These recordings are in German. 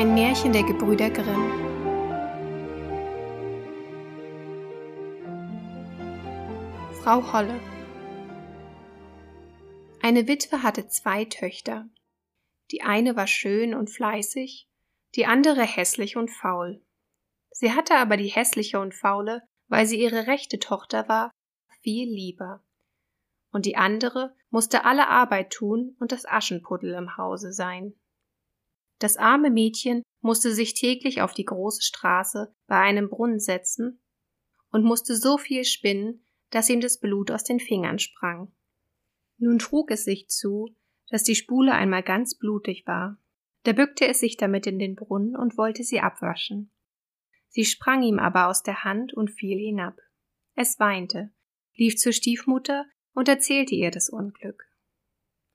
Ein Märchen der Gebrüder Grimm. Frau Holle Eine Witwe hatte zwei Töchter. Die eine war schön und fleißig, die andere hässlich und faul. Sie hatte aber die hässliche und faule, weil sie ihre rechte Tochter war, viel lieber. Und die andere musste alle Arbeit tun und das Aschenpuddel im Hause sein. Das arme Mädchen musste sich täglich auf die große Straße bei einem Brunnen setzen und musste so viel spinnen, dass ihm das Blut aus den Fingern sprang. Nun trug es sich zu, dass die Spule einmal ganz blutig war. Da bückte es sich damit in den Brunnen und wollte sie abwaschen. Sie sprang ihm aber aus der Hand und fiel hinab. Es weinte, lief zur Stiefmutter und erzählte ihr das Unglück.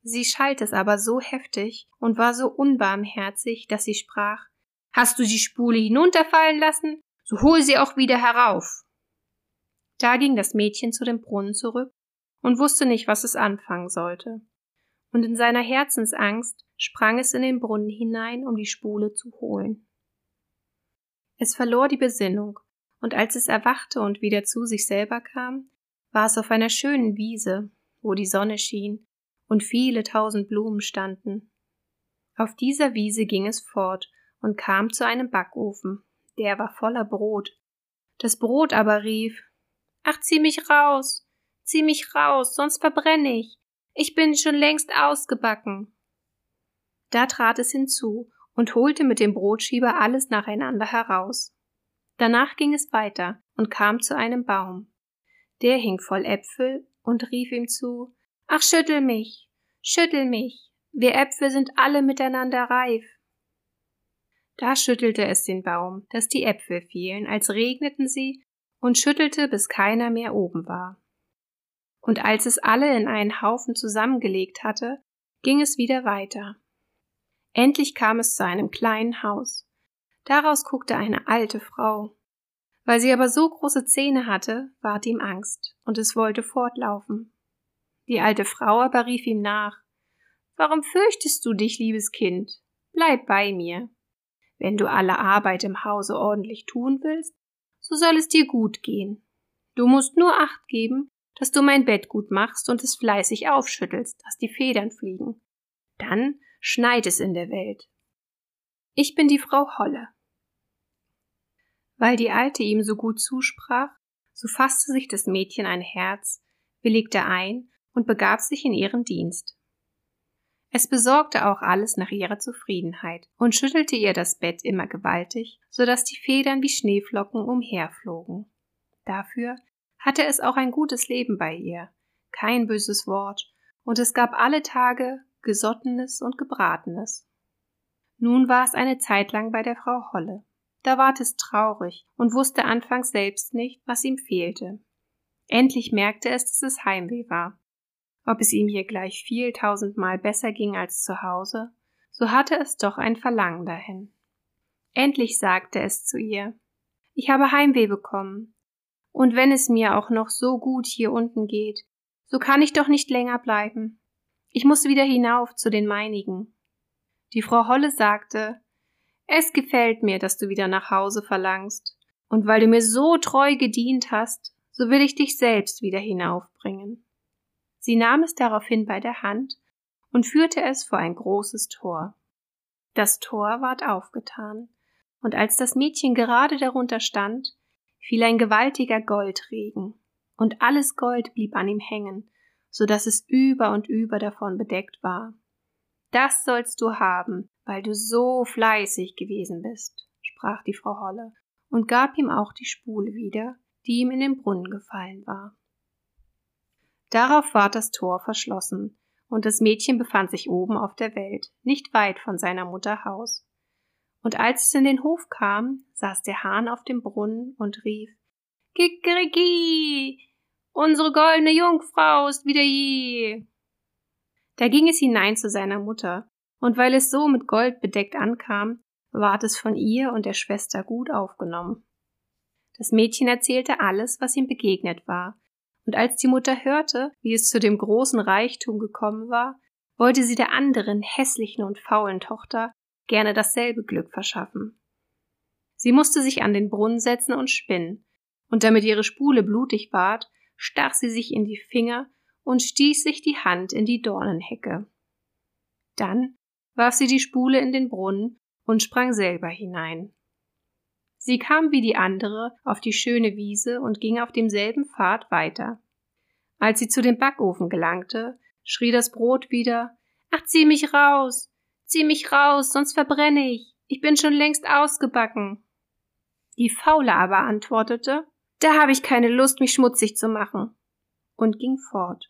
Sie schalt es aber so heftig und war so unbarmherzig, dass sie sprach Hast du die Spule hinunterfallen lassen? So hol sie auch wieder herauf. Da ging das Mädchen zu dem Brunnen zurück und wusste nicht, was es anfangen sollte. Und in seiner Herzensangst sprang es in den Brunnen hinein, um die Spule zu holen. Es verlor die Besinnung, und als es erwachte und wieder zu sich selber kam, war es auf einer schönen Wiese, wo die Sonne schien und viele tausend Blumen standen. Auf dieser Wiese ging es fort und kam zu einem Backofen, der war voller Brot. Das Brot aber rief Ach, zieh mich raus, zieh mich raus, sonst verbrenne ich. Ich bin schon längst ausgebacken. Da trat es hinzu und holte mit dem Brotschieber alles nacheinander heraus. Danach ging es weiter und kam zu einem Baum. Der hing voll Äpfel und rief ihm zu Ach, schüttel mich, schüttel mich, wir Äpfel sind alle miteinander reif. Da schüttelte es den Baum, dass die Äpfel fielen, als regneten sie, und schüttelte, bis keiner mehr oben war. Und als es alle in einen Haufen zusammengelegt hatte, ging es wieder weiter. Endlich kam es zu einem kleinen Haus. Daraus guckte eine alte Frau. Weil sie aber so große Zähne hatte, ward ihm Angst, und es wollte fortlaufen. Die alte Frau aber rief ihm nach Warum fürchtest du dich, liebes Kind? Bleib bei mir. Wenn du alle Arbeit im Hause ordentlich tun willst, so soll es dir gut gehen. Du musst nur acht geben, dass du mein Bett gut machst und es fleißig aufschüttelst, dass die Federn fliegen. Dann schneit es in der Welt. Ich bin die Frau Holle. Weil die Alte ihm so gut zusprach, so fasste sich das Mädchen ein Herz, willigte ein und begab sich in ihren Dienst. Es besorgte auch alles nach ihrer Zufriedenheit und schüttelte ihr das Bett immer gewaltig, so dass die Federn wie Schneeflocken umherflogen. Dafür hatte es auch ein gutes Leben bei ihr, kein böses Wort, und es gab alle Tage Gesottenes und Gebratenes. Nun war es eine Zeit lang bei der Frau Holle. Da ward es traurig und wusste anfangs selbst nicht, was ihm fehlte. Endlich merkte es, dass es Heimweh war. Ob es ihm hier gleich viel tausendmal besser ging als zu Hause, so hatte es doch ein Verlangen dahin. Endlich sagte es zu ihr Ich habe Heimweh bekommen, und wenn es mir auch noch so gut hier unten geht, so kann ich doch nicht länger bleiben. Ich muss wieder hinauf zu den meinigen. Die Frau Holle sagte Es gefällt mir, dass du wieder nach Hause verlangst, und weil du mir so treu gedient hast, so will ich dich selbst wieder hinaufbringen. Sie nahm es daraufhin bei der Hand und führte es vor ein großes Tor. Das Tor ward aufgetan, und als das Mädchen gerade darunter stand, fiel ein gewaltiger Goldregen, und alles Gold blieb an ihm hängen, so dass es über und über davon bedeckt war. Das sollst du haben, weil du so fleißig gewesen bist, sprach die Frau Holle und gab ihm auch die Spule wieder, die ihm in den Brunnen gefallen war. Darauf ward das Tor verschlossen, und das Mädchen befand sich oben auf der Welt, nicht weit von seiner Mutter Haus. Und als es in den Hof kam, saß der Hahn auf dem Brunnen und rief Kikeriki, unsere goldene Jungfrau ist wieder je. Da ging es hinein zu seiner Mutter, und weil es so mit Gold bedeckt ankam, ward es von ihr und der Schwester gut aufgenommen. Das Mädchen erzählte alles, was ihm begegnet war, und als die Mutter hörte, wie es zu dem großen Reichtum gekommen war, wollte sie der anderen hässlichen und faulen Tochter gerne dasselbe Glück verschaffen. Sie musste sich an den Brunnen setzen und spinnen, und damit ihre Spule blutig ward, stach sie sich in die Finger und stieß sich die Hand in die Dornenhecke. Dann warf sie die Spule in den Brunnen und sprang selber hinein. Sie kam wie die andere auf die schöne Wiese und ging auf demselben Pfad weiter. Als sie zu dem Backofen gelangte, schrie das Brot wieder Ach, zieh mich raus. Zieh mich raus, sonst verbrenne ich. Ich bin schon längst ausgebacken. Die Faule aber antwortete Da habe ich keine Lust, mich schmutzig zu machen, und ging fort.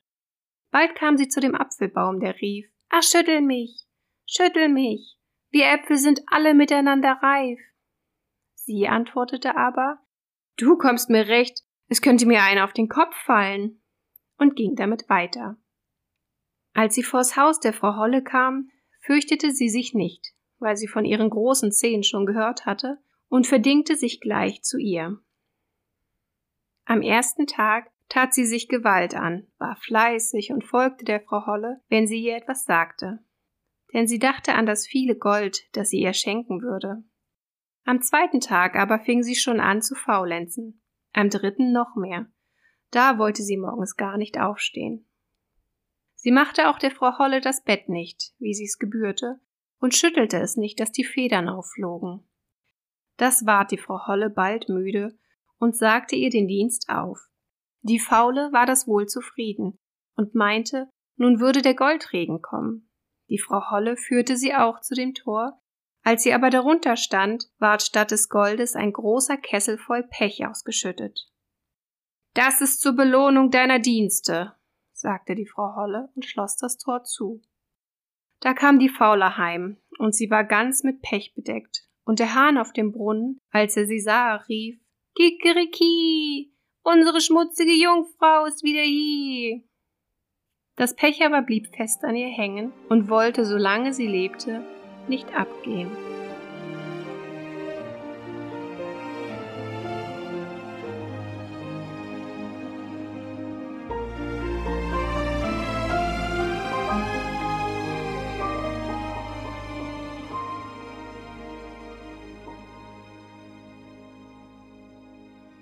Bald kam sie zu dem Apfelbaum, der rief Ach, schüttel mich, schüttel mich. Wir Äpfel sind alle miteinander reif. Sie antwortete aber Du kommst mir recht, es könnte mir einer auf den Kopf fallen, und ging damit weiter. Als sie vors Haus der Frau Holle kam, fürchtete sie sich nicht, weil sie von ihren großen Zehen schon gehört hatte, und verdingte sich gleich zu ihr. Am ersten Tag tat sie sich Gewalt an, war fleißig und folgte der Frau Holle, wenn sie ihr etwas sagte. Denn sie dachte an das viele Gold, das sie ihr schenken würde. Am zweiten Tag aber fing sie schon an zu faulenzen, am dritten noch mehr. Da wollte sie morgens gar nicht aufstehen. Sie machte auch der Frau Holle das Bett nicht, wie sie's gebührte, und schüttelte es nicht, dass die Federn aufflogen. Das ward die Frau Holle bald müde und sagte ihr den Dienst auf. Die Faule war das wohl zufrieden und meinte, nun würde der Goldregen kommen. Die Frau Holle führte sie auch zu dem Tor, als sie aber darunter stand, ward statt des Goldes ein großer Kessel voll Pech ausgeschüttet. Das ist zur Belohnung deiner Dienste, sagte die Frau Holle und schloss das Tor zu. Da kam die Faule heim, und sie war ganz mit Pech bedeckt, und der Hahn auf dem Brunnen, als er sie sah, rief Kikeriki, unsere schmutzige Jungfrau ist wieder hier. Das Pech aber blieb fest an ihr hängen und wollte, solange sie lebte, nicht abgehen.